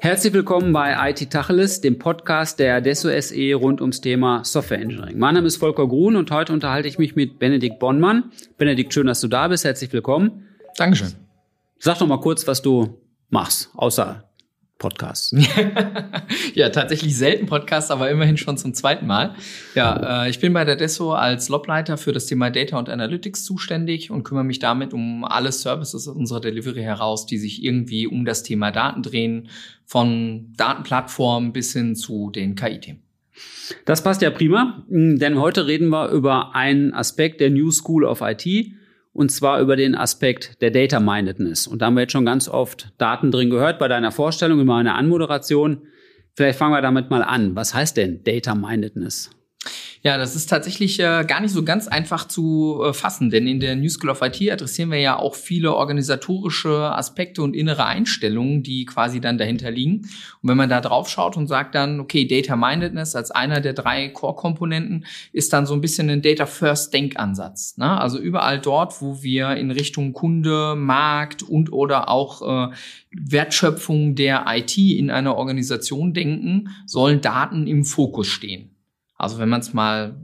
Herzlich willkommen bei IT Tacheles, dem Podcast der Adesso SE rund ums Thema Software Engineering. Mein Name ist Volker Grun und heute unterhalte ich mich mit Benedikt Bonnmann. Benedikt, schön, dass du da bist. Herzlich willkommen. Dankeschön. Sag doch mal kurz, was du machst, außer Podcasts. ja, tatsächlich selten Podcasts, aber immerhin schon zum zweiten Mal. Ja, äh, ich bin bei der Desso als Lobleiter für das Thema Data und Analytics zuständig und kümmere mich damit um alle Services unserer Delivery heraus, die sich irgendwie um das Thema Daten drehen, von Datenplattformen bis hin zu den KI-Themen. Das passt ja prima, denn heute reden wir über einen Aspekt der New School of IT und zwar über den Aspekt der Data Mindedness. Und da haben wir jetzt schon ganz oft Daten drin gehört bei deiner Vorstellung, in meiner Anmoderation. Vielleicht fangen wir damit mal an. Was heißt denn Data Mindedness? Ja, das ist tatsächlich äh, gar nicht so ganz einfach zu äh, fassen, denn in der New School of IT adressieren wir ja auch viele organisatorische Aspekte und innere Einstellungen, die quasi dann dahinter liegen. Und wenn man da drauf schaut und sagt dann, okay, Data Mindedness als einer der drei Core-Komponenten ist dann so ein bisschen ein Data First Denkansatz. Ne? Also überall dort, wo wir in Richtung Kunde, Markt und oder auch äh, Wertschöpfung der IT in einer Organisation denken, sollen Daten im Fokus stehen. Also wenn man es mal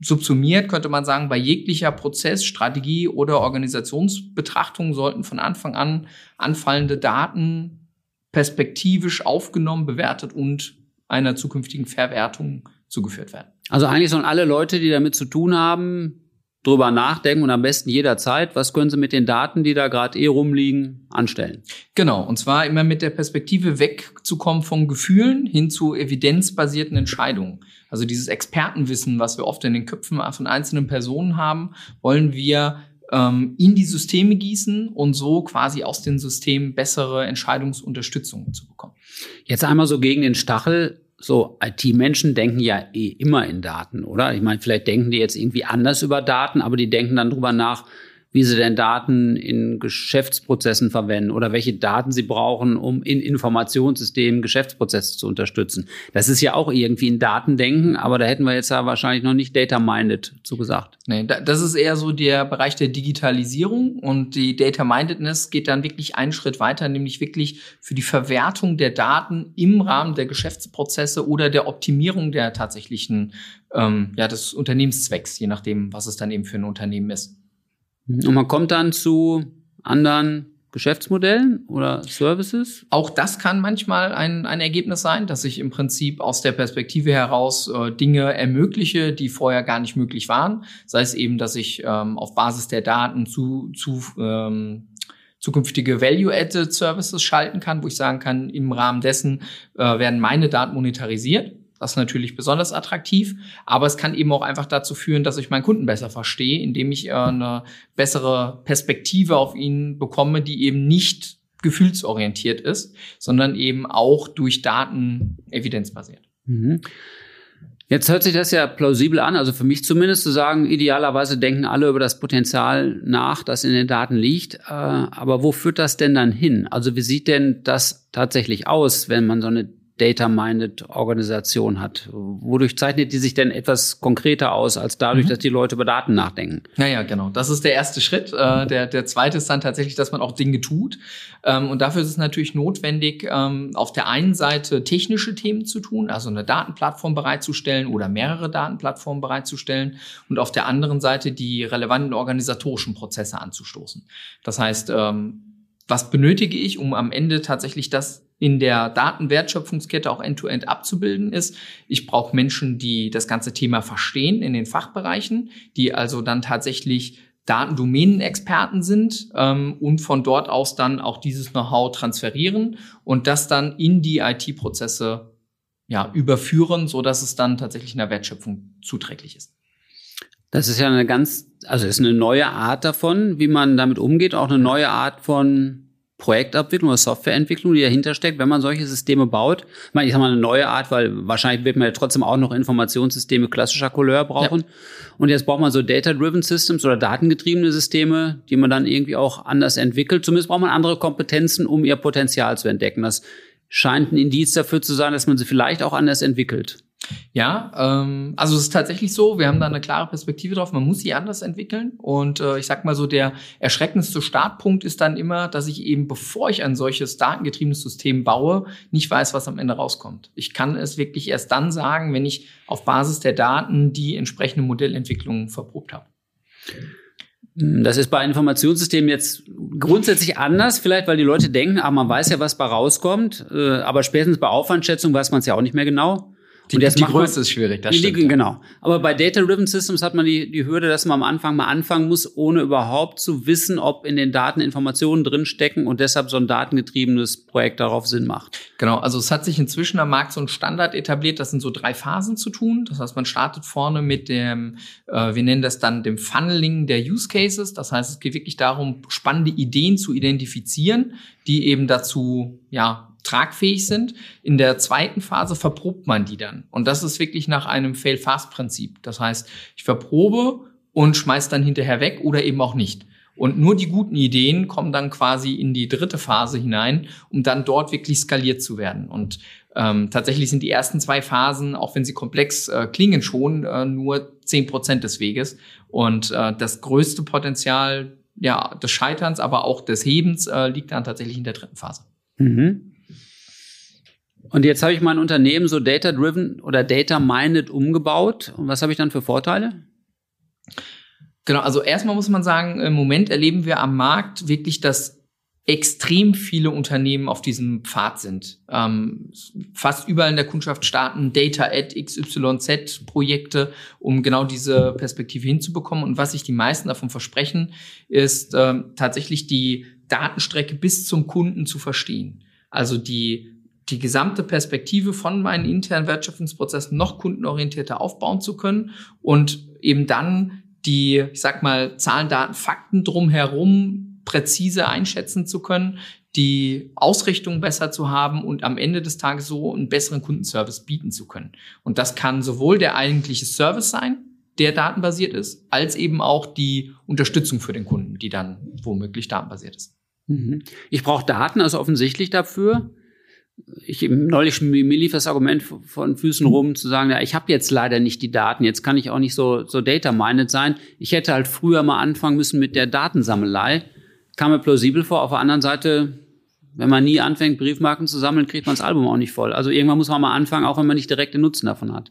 subsumiert, könnte man sagen, bei jeglicher Prozess, Strategie oder Organisationsbetrachtung sollten von Anfang an anfallende Daten perspektivisch aufgenommen, bewertet und einer zukünftigen Verwertung zugeführt werden. Also eigentlich sollen alle Leute, die damit zu tun haben, drüber nachdenken und am besten jederzeit, was können sie mit den Daten, die da gerade eh rumliegen, anstellen. Genau, und zwar immer mit der Perspektive wegzukommen von Gefühlen hin zu evidenzbasierten Entscheidungen. Also dieses Expertenwissen, was wir oft in den Köpfen von einzelnen Personen haben, wollen wir ähm, in die Systeme gießen und so quasi aus den Systemen bessere Entscheidungsunterstützung zu bekommen. Jetzt einmal so gegen den Stachel so IT-Menschen denken ja eh immer in Daten, oder? Ich meine, vielleicht denken die jetzt irgendwie anders über Daten, aber die denken dann drüber nach, wie sie denn Daten in Geschäftsprozessen verwenden oder welche Daten sie brauchen, um in Informationssystemen Geschäftsprozesse zu unterstützen. Das ist ja auch irgendwie ein Datendenken, aber da hätten wir jetzt ja wahrscheinlich noch nicht Data-Minded zugesagt. Nee, das ist eher so der Bereich der Digitalisierung und die Data-Mindedness geht dann wirklich einen Schritt weiter, nämlich wirklich für die Verwertung der Daten im Rahmen der Geschäftsprozesse oder der Optimierung der tatsächlichen, ähm, ja, des Unternehmenszwecks, je nachdem, was es dann eben für ein Unternehmen ist. Und man kommt dann zu anderen Geschäftsmodellen oder Services? Auch das kann manchmal ein, ein Ergebnis sein, dass ich im Prinzip aus der Perspektive heraus äh, Dinge ermögliche, die vorher gar nicht möglich waren. Sei es eben, dass ich ähm, auf Basis der Daten zu, zu ähm, zukünftige Value-Added Services schalten kann, wo ich sagen kann, im Rahmen dessen äh, werden meine Daten monetarisiert. Das ist natürlich besonders attraktiv, aber es kann eben auch einfach dazu führen, dass ich meinen Kunden besser verstehe, indem ich äh, eine bessere Perspektive auf ihn bekomme, die eben nicht gefühlsorientiert ist, sondern eben auch durch Daten evidenzbasiert. Mhm. Jetzt hört sich das ja plausibel an, also für mich zumindest zu sagen, idealerweise denken alle über das Potenzial nach, das in den Daten liegt. Äh, aber wo führt das denn dann hin? Also wie sieht denn das tatsächlich aus, wenn man so eine Data-Minded Organisation hat. Wodurch zeichnet die sich denn etwas konkreter aus, als dadurch, mhm. dass die Leute über Daten nachdenken? Naja, genau. Das ist der erste Schritt. Äh, der, der zweite ist dann tatsächlich, dass man auch Dinge tut. Ähm, und dafür ist es natürlich notwendig, ähm, auf der einen Seite technische Themen zu tun, also eine Datenplattform bereitzustellen oder mehrere Datenplattformen bereitzustellen und auf der anderen Seite die relevanten organisatorischen Prozesse anzustoßen. Das heißt, ähm, was benötige ich, um am Ende tatsächlich das in der Datenwertschöpfungskette auch end-to-end -end abzubilden ist. Ich brauche Menschen, die das ganze Thema verstehen in den Fachbereichen, die also dann tatsächlich Datendomänenexperten sind ähm, und von dort aus dann auch dieses Know-how transferieren und das dann in die IT-Prozesse ja, überführen, so dass es dann tatsächlich in der Wertschöpfung zuträglich ist. Das ist ja eine ganz, also ist eine neue Art davon, wie man damit umgeht, auch eine neue Art von Projektabwicklung oder Softwareentwicklung, die dahinter steckt, wenn man solche Systeme baut. Ich meine, ich sage mal eine neue Art, weil wahrscheinlich wird man ja trotzdem auch noch Informationssysteme klassischer Couleur brauchen. Ja. Und jetzt braucht man so Data-Driven Systems oder datengetriebene Systeme, die man dann irgendwie auch anders entwickelt. Zumindest braucht man andere Kompetenzen, um ihr Potenzial zu entdecken. Das scheint ein Indiz dafür zu sein, dass man sie vielleicht auch anders entwickelt. Ja, ähm, also es ist tatsächlich so, wir haben da eine klare Perspektive drauf, man muss sie anders entwickeln. Und äh, ich sag mal so, der erschreckendste Startpunkt ist dann immer, dass ich eben, bevor ich ein solches datengetriebenes System baue, nicht weiß, was am Ende rauskommt. Ich kann es wirklich erst dann sagen, wenn ich auf Basis der Daten die entsprechende Modellentwicklung verprobt habe. Das ist bei Informationssystemen jetzt grundsätzlich anders, vielleicht, weil die Leute denken, ah, man weiß ja, was bei rauskommt, äh, aber spätestens bei Aufwandschätzung weiß man es ja auch nicht mehr genau. Die, die Größe ist schwierig, das stimmt. Die, genau. Aber bei Data-Driven Systems hat man die, die Hürde, dass man am Anfang mal anfangen muss, ohne überhaupt zu wissen, ob in den Daten Informationen drinstecken und deshalb so ein datengetriebenes Projekt darauf Sinn macht. Genau, also es hat sich inzwischen am Markt so ein Standard etabliert, das sind so drei Phasen zu tun. Das heißt, man startet vorne mit dem, äh, wir nennen das dann dem Funneling der Use Cases. Das heißt, es geht wirklich darum, spannende Ideen zu identifizieren, die eben dazu, ja, tragfähig sind. In der zweiten Phase verprobt man die dann. Und das ist wirklich nach einem Fail-Fast-Prinzip. Das heißt, ich verprobe und schmeiß dann hinterher weg oder eben auch nicht. Und nur die guten Ideen kommen dann quasi in die dritte Phase hinein, um dann dort wirklich skaliert zu werden. Und ähm, tatsächlich sind die ersten zwei Phasen, auch wenn sie komplex äh, klingen, schon äh, nur zehn Prozent des Weges. Und äh, das größte Potenzial ja, des Scheiterns, aber auch des Hebens äh, liegt dann tatsächlich in der dritten Phase. Mhm. Und jetzt habe ich mein Unternehmen so data-driven oder data-minded umgebaut. Und was habe ich dann für Vorteile? Genau, also erstmal muss man sagen, im Moment erleben wir am Markt wirklich, dass extrem viele Unternehmen auf diesem Pfad sind. Ähm, fast überall in der Kundschaft starten Data at XYZ Projekte, um genau diese Perspektive hinzubekommen. Und was sich die meisten davon versprechen, ist ähm, tatsächlich die Datenstrecke bis zum Kunden zu verstehen. Also die die gesamte Perspektive von meinen internen Wertschöpfungsprozessen noch kundenorientierter aufbauen zu können und eben dann die, ich sag mal, Zahlen, Daten, Fakten drumherum präzise einschätzen zu können, die Ausrichtung besser zu haben und am Ende des Tages so einen besseren Kundenservice bieten zu können. Und das kann sowohl der eigentliche Service sein, der datenbasiert ist, als eben auch die Unterstützung für den Kunden, die dann womöglich datenbasiert ist. Mhm. Ich brauche Daten also offensichtlich dafür ich neulich mir lief das Argument von Füßen rum zu sagen, ja, ich habe jetzt leider nicht die Daten, jetzt kann ich auch nicht so so data minded sein. Ich hätte halt früher mal anfangen müssen mit der Datensammelei. Kam mir plausibel vor. Auf der anderen Seite, wenn man nie anfängt, Briefmarken zu sammeln, kriegt man das Album auch nicht voll. Also irgendwann muss man mal anfangen, auch wenn man nicht direkt den Nutzen davon hat.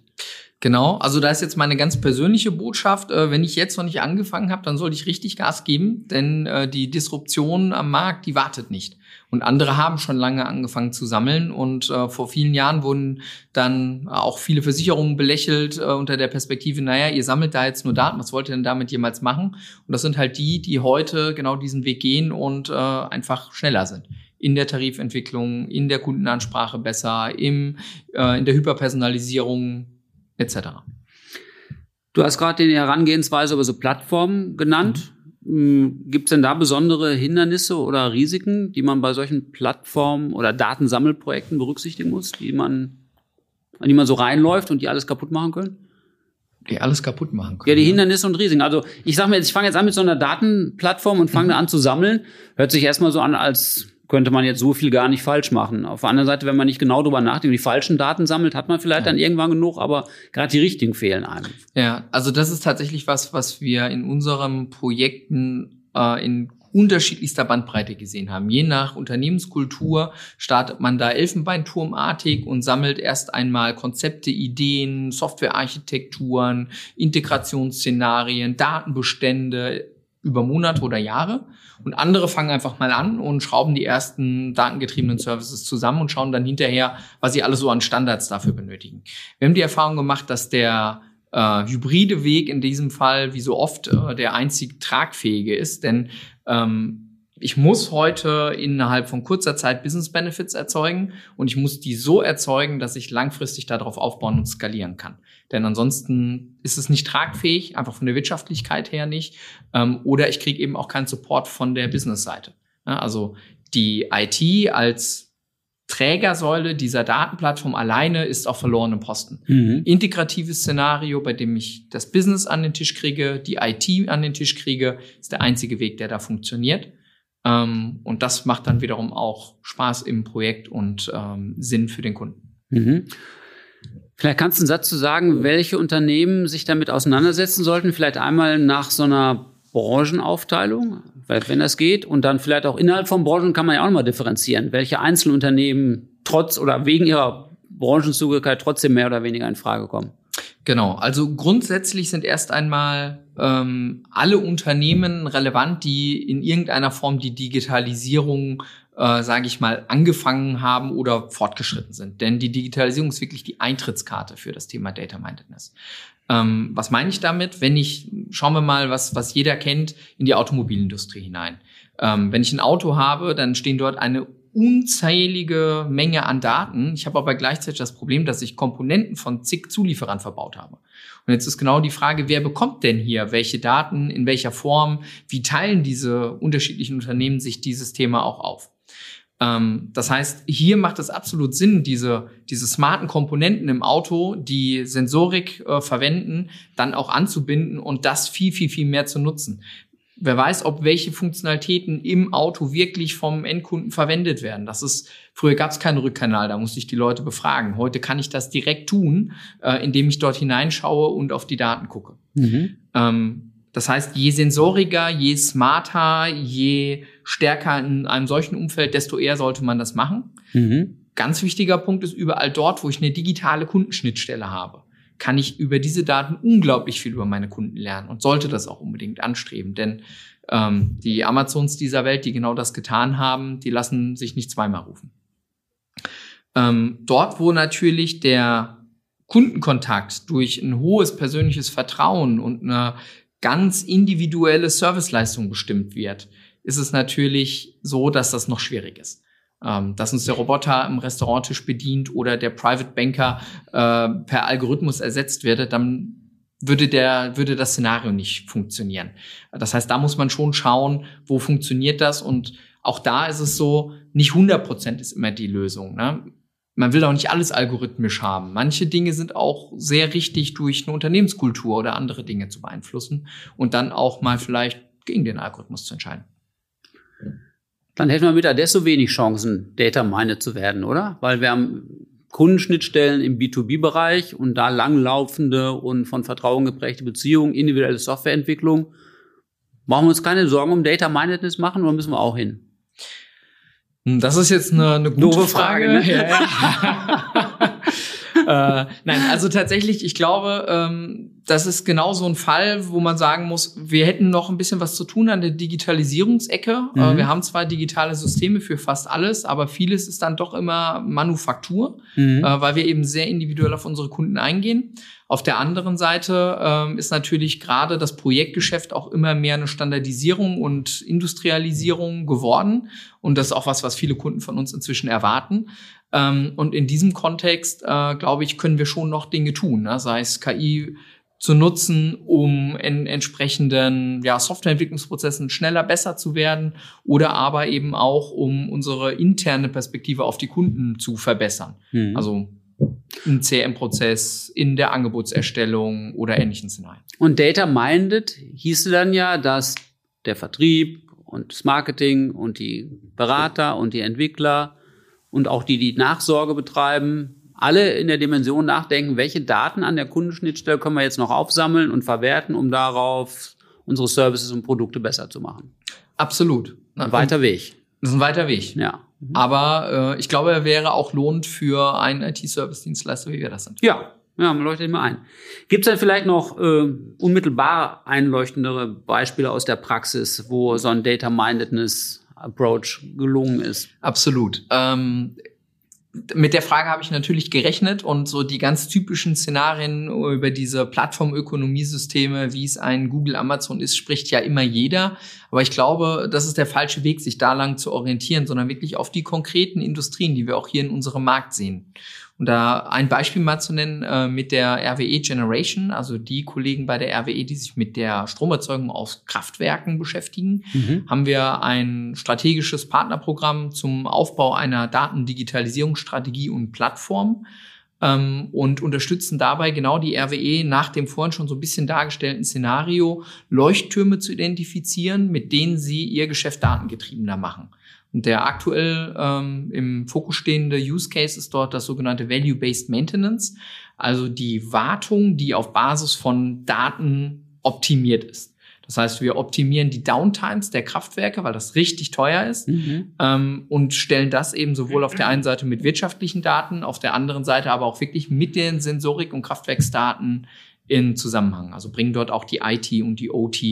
Genau, also da ist jetzt meine ganz persönliche Botschaft. Äh, wenn ich jetzt noch nicht angefangen habe, dann sollte ich richtig Gas geben, denn äh, die Disruption am Markt, die wartet nicht. Und andere haben schon lange angefangen zu sammeln. Und äh, vor vielen Jahren wurden dann auch viele Versicherungen belächelt äh, unter der Perspektive, naja, ihr sammelt da jetzt nur Daten, was wollt ihr denn damit jemals machen? Und das sind halt die, die heute genau diesen Weg gehen und äh, einfach schneller sind in der Tarifentwicklung, in der Kundenansprache besser, im, äh, in der Hyperpersonalisierung etc. Du hast gerade die Herangehensweise über so Plattformen genannt. Mhm. Hm, Gibt es denn da besondere Hindernisse oder Risiken, die man bei solchen Plattformen oder Datensammelprojekten berücksichtigen muss, die man, an die man so reinläuft und die alles kaputt machen können? Die alles kaputt machen können. Ja, die Hindernisse und Risiken. Also ich sage mir jetzt, ich fange jetzt an mit so einer Datenplattform und fange mhm. an zu sammeln. Hört sich erstmal so an, als könnte man jetzt so viel gar nicht falsch machen. Auf der anderen Seite, wenn man nicht genau drüber nachdenkt und die falschen Daten sammelt, hat man vielleicht ja. dann irgendwann genug, aber gerade die richtigen fehlen einem. Ja, also das ist tatsächlich was, was wir in unseren Projekten äh, in unterschiedlichster Bandbreite gesehen haben. Je nach Unternehmenskultur startet man da Elfenbeinturmartig und sammelt erst einmal Konzepte, Ideen, Softwarearchitekturen, Integrationsszenarien, Datenbestände über Monate oder Jahre. Und andere fangen einfach mal an und schrauben die ersten datengetriebenen Services zusammen und schauen dann hinterher, was sie alles so an Standards dafür benötigen. Wir haben die Erfahrung gemacht, dass der äh, hybride Weg in diesem Fall, wie so oft, äh, der einzig tragfähige ist, denn ähm, ich muss heute innerhalb von kurzer Zeit Business Benefits erzeugen und ich muss die so erzeugen, dass ich langfristig darauf aufbauen und skalieren kann. Denn ansonsten ist es nicht tragfähig, einfach von der Wirtschaftlichkeit her nicht. Ähm, oder ich kriege eben auch keinen Support von der Business-Seite. Ja, also die IT als Trägersäule dieser Datenplattform alleine ist auf verlorenem Posten. Mhm. Integratives Szenario, bei dem ich das Business an den Tisch kriege, die IT an den Tisch kriege, ist der einzige Weg, der da funktioniert. Ähm, und das macht dann wiederum auch Spaß im Projekt und ähm, Sinn für den Kunden. Mhm. Vielleicht kannst du einen Satz zu sagen, welche Unternehmen sich damit auseinandersetzen sollten. Vielleicht einmal nach so einer Branchenaufteilung, wenn das geht. Und dann vielleicht auch innerhalb von Branchen kann man ja auch nochmal differenzieren, welche Einzelunternehmen trotz oder wegen ihrer Branchenzugehörigkeit trotzdem mehr oder weniger in Frage kommen. Genau, also grundsätzlich sind erst einmal ähm, alle Unternehmen relevant, die in irgendeiner Form die Digitalisierung, äh, sage ich mal, angefangen haben oder fortgeschritten sind. Denn die Digitalisierung ist wirklich die Eintrittskarte für das Thema Data Mindedness. Ähm, was meine ich damit? Wenn ich, schauen wir mal, was, was jeder kennt, in die Automobilindustrie hinein. Ähm, wenn ich ein Auto habe, dann stehen dort eine unzählige Menge an Daten. Ich habe aber gleichzeitig das Problem, dass ich Komponenten von zig Zulieferern verbaut habe. Und jetzt ist genau die Frage, wer bekommt denn hier welche Daten, in welcher Form, wie teilen diese unterschiedlichen Unternehmen sich dieses Thema auch auf? Ähm, das heißt, hier macht es absolut Sinn, diese, diese smarten Komponenten im Auto, die Sensorik äh, verwenden, dann auch anzubinden und das viel, viel, viel mehr zu nutzen. Wer weiß, ob welche Funktionalitäten im Auto wirklich vom Endkunden verwendet werden. Das ist, früher gab es keinen Rückkanal, da musste ich die Leute befragen. Heute kann ich das direkt tun, äh, indem ich dort hineinschaue und auf die Daten gucke. Mhm. Ähm, das heißt, je sensoriger, je smarter, je stärker in einem solchen Umfeld, desto eher sollte man das machen. Mhm. Ganz wichtiger Punkt ist überall dort, wo ich eine digitale Kundenschnittstelle habe kann ich über diese Daten unglaublich viel über meine Kunden lernen und sollte das auch unbedingt anstreben. Denn ähm, die Amazons dieser Welt, die genau das getan haben, die lassen sich nicht zweimal rufen. Ähm, dort, wo natürlich der Kundenkontakt durch ein hohes persönliches Vertrauen und eine ganz individuelle Serviceleistung bestimmt wird, ist es natürlich so, dass das noch schwierig ist ähm, dass uns der Roboter im Restauranttisch bedient oder der Private Banker äh, per Algorithmus ersetzt wird, dann würde der, würde das Szenario nicht funktionieren. Das heißt, da muss man schon schauen, wo funktioniert das und auch da ist es so, nicht 100 Prozent ist immer die Lösung. Ne? Man will auch nicht alles algorithmisch haben. Manche Dinge sind auch sehr richtig durch eine Unternehmenskultur oder andere Dinge zu beeinflussen und dann auch mal vielleicht gegen den Algorithmus zu entscheiden dann hätten wir mit Adesso wenig Chancen, Data Minded zu werden, oder? Weil wir haben Kundenschnittstellen im B2B-Bereich und da langlaufende und von Vertrauen geprägte Beziehungen, individuelle Softwareentwicklung. Brauchen wir uns keine Sorgen um Data Mindedness machen oder müssen wir auch hin? Hm, das ist jetzt eine, eine gute Doofe Frage. Frage ne? ja, ja. äh, nein, also tatsächlich, ich glaube, ähm, das ist genau so ein Fall, wo man sagen muss, wir hätten noch ein bisschen was zu tun an der Digitalisierungsecke. Äh, mhm. wir haben zwar digitale Systeme für fast alles, aber vieles ist dann doch immer Manufaktur, mhm. äh, weil wir eben sehr individuell auf unsere Kunden eingehen. Auf der anderen Seite ähm, ist natürlich gerade das Projektgeschäft auch immer mehr eine Standardisierung und Industrialisierung geworden. Und das ist auch was, was viele Kunden von uns inzwischen erwarten. Ähm, und in diesem Kontext, äh, glaube ich, können wir schon noch Dinge tun, ne? sei es KI zu nutzen, um in entsprechenden ja, Softwareentwicklungsprozessen schneller, besser zu werden oder aber eben auch, um unsere interne Perspektive auf die Kunden zu verbessern. Mhm. Also ein CM-Prozess in der Angebotserstellung oder ähnlichen Szenarien. Und Data Minded hieße dann ja, dass der Vertrieb und das Marketing und die Berater und die Entwickler und auch die, die Nachsorge betreiben, alle in der Dimension nachdenken, welche Daten an der Kundenschnittstelle können wir jetzt noch aufsammeln und verwerten, um darauf unsere Services und Produkte besser zu machen. Absolut. Ein weiter Weg. Das ist ein weiter Weg. Ja. Mhm. Aber äh, ich glaube, er wäre auch lohnt für einen IT-Service-Dienstleister, wie wir das sind. Ja, ja, man leuchtet immer ein. Gibt es denn vielleicht noch äh, unmittelbar einleuchtendere Beispiele aus der Praxis, wo so ein Data-Mindedness Approach gelungen ist. Absolut. Ähm, mit der Frage habe ich natürlich gerechnet und so die ganz typischen Szenarien über diese Plattformökonomiesysteme, wie es ein Google, Amazon ist, spricht ja immer jeder. Aber ich glaube, das ist der falsche Weg, sich da lang zu orientieren, sondern wirklich auf die konkreten Industrien, die wir auch hier in unserem Markt sehen. Und da ein Beispiel mal zu nennen äh, mit der RWE Generation, also die Kollegen bei der RWE, die sich mit der Stromerzeugung aus Kraftwerken beschäftigen, mhm. haben wir ein strategisches Partnerprogramm zum Aufbau einer Datendigitalisierungsstrategie und Plattform ähm, und unterstützen dabei genau die RWE nach dem vorhin schon so ein bisschen dargestellten Szenario, Leuchttürme zu identifizieren, mit denen sie ihr Geschäft datengetriebener machen. Und der aktuell ähm, im Fokus stehende Use Case ist dort das sogenannte Value-Based Maintenance. Also die Wartung, die auf Basis von Daten optimiert ist. Das heißt, wir optimieren die Downtimes der Kraftwerke, weil das richtig teuer ist, mhm. ähm, und stellen das eben sowohl auf der einen Seite mit wirtschaftlichen Daten, auf der anderen Seite aber auch wirklich mit den Sensorik- und Kraftwerksdaten in Zusammenhang. Also bringen dort auch die IT und die OT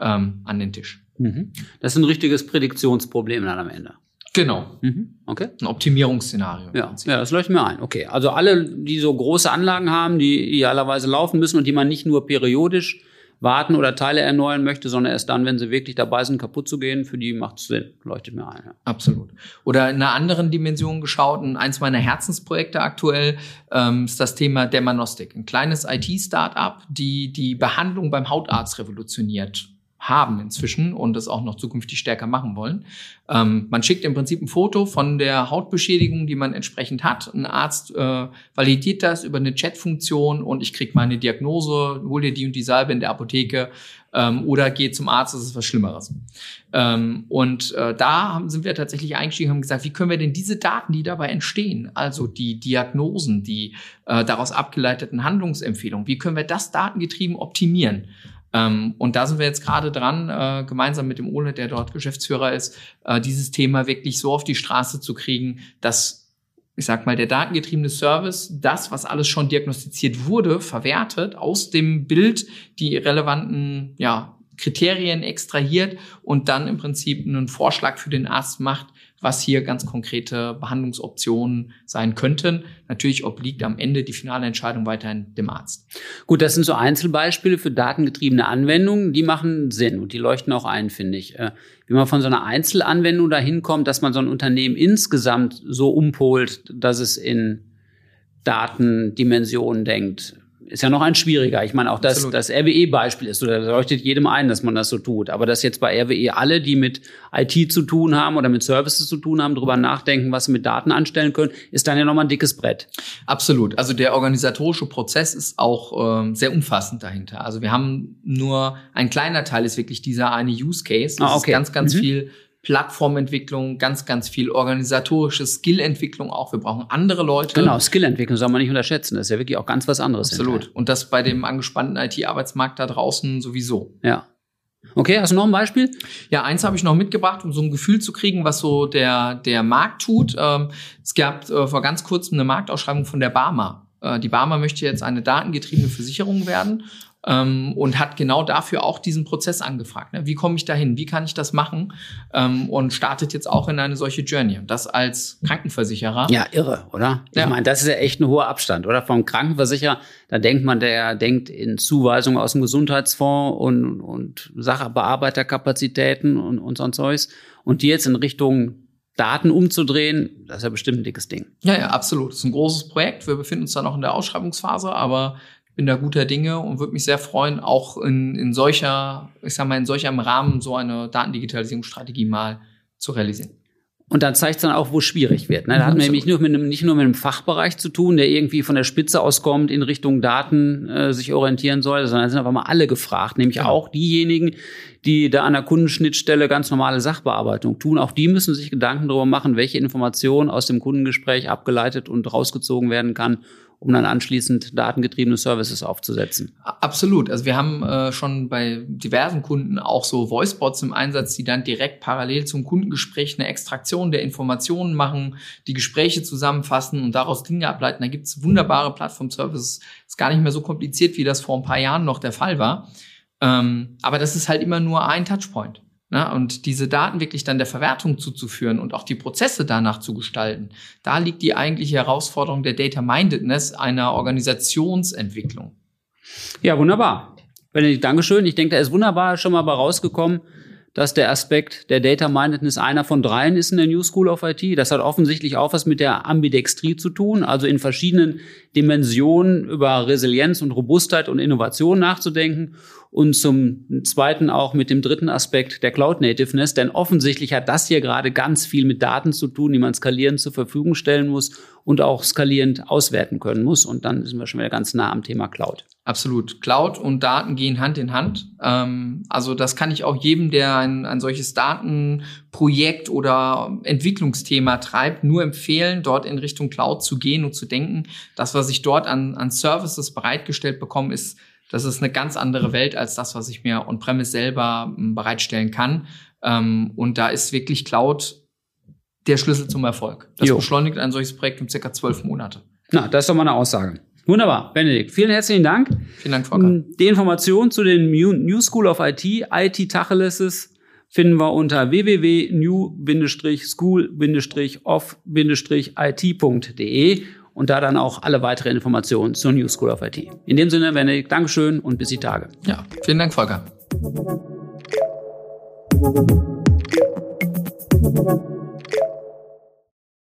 ähm, an den Tisch. Mhm. Das ist ein richtiges Prädiktionsproblem dann am Ende. Genau. Mhm. Okay. Ein Optimierungsszenario. Ja, ja, das leuchtet mir ein. Okay. Also alle, die so große Anlagen haben, die idealerweise laufen müssen und die man nicht nur periodisch warten oder Teile erneuern möchte, sondern erst dann, wenn sie wirklich dabei sind, kaputt zu gehen, für die macht es Sinn. Leuchtet mir ein. Ja. Absolut. Oder in einer anderen Dimension geschaut, eins meiner Herzensprojekte aktuell ähm, ist das Thema Dermanostik. Ein kleines IT-Startup, die die Behandlung beim Hautarzt revolutioniert haben inzwischen und das auch noch zukünftig stärker machen wollen. Ähm, man schickt im Prinzip ein Foto von der Hautbeschädigung, die man entsprechend hat. Ein Arzt äh, validiert das über eine Chatfunktion und ich kriege meine Diagnose, hol dir die und die Salbe in der Apotheke ähm, oder geh zum Arzt, das ist was Schlimmeres. Ähm, und äh, da haben, sind wir tatsächlich eingestiegen und haben gesagt, wie können wir denn diese Daten, die dabei entstehen, also die Diagnosen, die äh, daraus abgeleiteten Handlungsempfehlungen, wie können wir das datengetrieben optimieren? Ähm, und da sind wir jetzt gerade dran, äh, gemeinsam mit dem Ole, der dort Geschäftsführer ist, äh, dieses Thema wirklich so auf die Straße zu kriegen, dass ich sag mal, der datengetriebene Service, das, was alles schon diagnostiziert wurde, verwertet, aus dem Bild die relevanten ja, Kriterien extrahiert und dann im Prinzip einen Vorschlag für den Arzt macht, was hier ganz konkrete Behandlungsoptionen sein könnten. Natürlich obliegt am Ende die finale Entscheidung weiterhin dem Arzt. Gut, das sind so Einzelbeispiele für datengetriebene Anwendungen, die machen Sinn und die leuchten auch ein, finde ich. Äh, wie man von so einer Einzelanwendung dahin kommt, dass man so ein Unternehmen insgesamt so umpolt, dass es in Datendimensionen denkt, ist ja noch ein schwieriger. Ich meine, auch das, das RWE-Beispiel ist, oder leuchtet jedem ein, dass man das so tut. Aber dass jetzt bei RWE alle, die mit IT zu tun haben oder mit Services zu tun haben, darüber nachdenken, was sie mit Daten anstellen können, ist dann ja nochmal ein dickes Brett. Absolut. Also der organisatorische Prozess ist auch ähm, sehr umfassend dahinter. Also wir haben nur ein kleiner Teil ist wirklich dieser eine Use Case. Das ah, okay. ist ganz, ganz mhm. viel Plattformentwicklung, ganz, ganz viel organisatorische Skillentwicklung auch. Wir brauchen andere Leute. Genau, Skillentwicklung soll man nicht unterschätzen. Das ist ja wirklich auch ganz was anderes. Absolut. Hinterher. Und das bei dem angespannten IT-Arbeitsmarkt da draußen sowieso. Ja. Okay, hast du noch ein Beispiel? Ja, eins habe ich noch mitgebracht, um so ein Gefühl zu kriegen, was so der, der Markt tut. Ähm, es gab äh, vor ganz kurzem eine Marktausschreibung von der Barmer. Äh, die Barmer möchte jetzt eine datengetriebene Versicherung werden ähm, und hat genau dafür auch diesen Prozess angefragt. Ne? Wie komme ich dahin? Wie kann ich das machen? Ähm, und startet jetzt auch in eine solche Journey. Und das als Krankenversicherer. Ja, irre, oder? Ich ja. meine, das ist ja echt ein hoher Abstand, oder? Vom Krankenversicherer, da denkt man, der denkt in Zuweisungen aus dem Gesundheitsfonds und, und Sachbearbeiterkapazitäten und, und sonst was. Und die jetzt in Richtung Daten umzudrehen, das ist ja bestimmt ein dickes Ding. Ja, ja, absolut. Das ist ein großes Projekt. Wir befinden uns da noch in der Ausschreibungsphase, aber bin da guter Dinge und würde mich sehr freuen, auch in, in solcher, ich sag mal, in solchem Rahmen so eine Datendigitalisierungsstrategie mal zu realisieren. Und dann zeigt es dann auch, wo es schwierig wird. Ne? Da hat man nämlich nur mit einem, nicht nur mit einem Fachbereich zu tun, der irgendwie von der Spitze auskommt, in Richtung Daten äh, sich orientieren soll, sondern sind einfach mal alle gefragt, nämlich ja. auch diejenigen, die da an der Kundenschnittstelle ganz normale Sachbearbeitung tun. Auch die müssen sich Gedanken darüber machen, welche Information aus dem Kundengespräch abgeleitet und rausgezogen werden kann, um dann anschließend datengetriebene Services aufzusetzen. Absolut. Also wir haben äh, schon bei diversen Kunden auch so Voicebots im Einsatz, die dann direkt parallel zum Kundengespräch eine Extraktion der Informationen machen, die Gespräche zusammenfassen und daraus Dinge ableiten. Da gibt's wunderbare Plattform-Services. Ist gar nicht mehr so kompliziert, wie das vor ein paar Jahren noch der Fall war. Ähm, aber das ist halt immer nur ein Touchpoint. Na, und diese Daten wirklich dann der Verwertung zuzuführen und auch die Prozesse danach zu gestalten, da liegt die eigentliche Herausforderung der Data Mindedness einer Organisationsentwicklung. Ja, wunderbar. Dankeschön. Ich denke, da ist wunderbar schon mal bei rausgekommen, dass der Aspekt der Data Mindedness einer von dreien ist in der New School of IT. Das hat offensichtlich auch was mit der Ambidextrie zu tun, also in verschiedenen Dimensionen über Resilienz und Robustheit und Innovation nachzudenken und zum Zweiten auch mit dem dritten Aspekt der Cloud Nativeness, denn offensichtlich hat das hier gerade ganz viel mit Daten zu tun, die man skalieren zur Verfügung stellen muss und auch skalierend auswerten können muss. Und dann sind wir schon wieder ganz nah am Thema Cloud. Absolut. Cloud und Daten gehen Hand in Hand. Ähm, also das kann ich auch jedem, der ein, ein solches Datenprojekt oder Entwicklungsthema treibt, nur empfehlen, dort in Richtung Cloud zu gehen und zu denken. Das, was ich dort an, an Services bereitgestellt bekomme, ist, das ist eine ganz andere Welt als das, was ich mir on-premise selber ähm, bereitstellen kann. Ähm, und da ist wirklich Cloud der Schlüssel zum Erfolg. Das jo. beschleunigt ein solches Projekt um circa zwölf Monate. Na, das ist doch mal eine Aussage. Wunderbar, Benedikt. Vielen herzlichen Dank. Vielen Dank, Volker. Mm, die Informationen zu den New School of IT, IT Tacheles, finden wir unter www.new-school-of-it.de und da dann auch alle weiteren Informationen zur New School of IT. In dem Sinne, Benedikt, Dankeschön und bis die Tage. Ja, vielen Dank, Volker.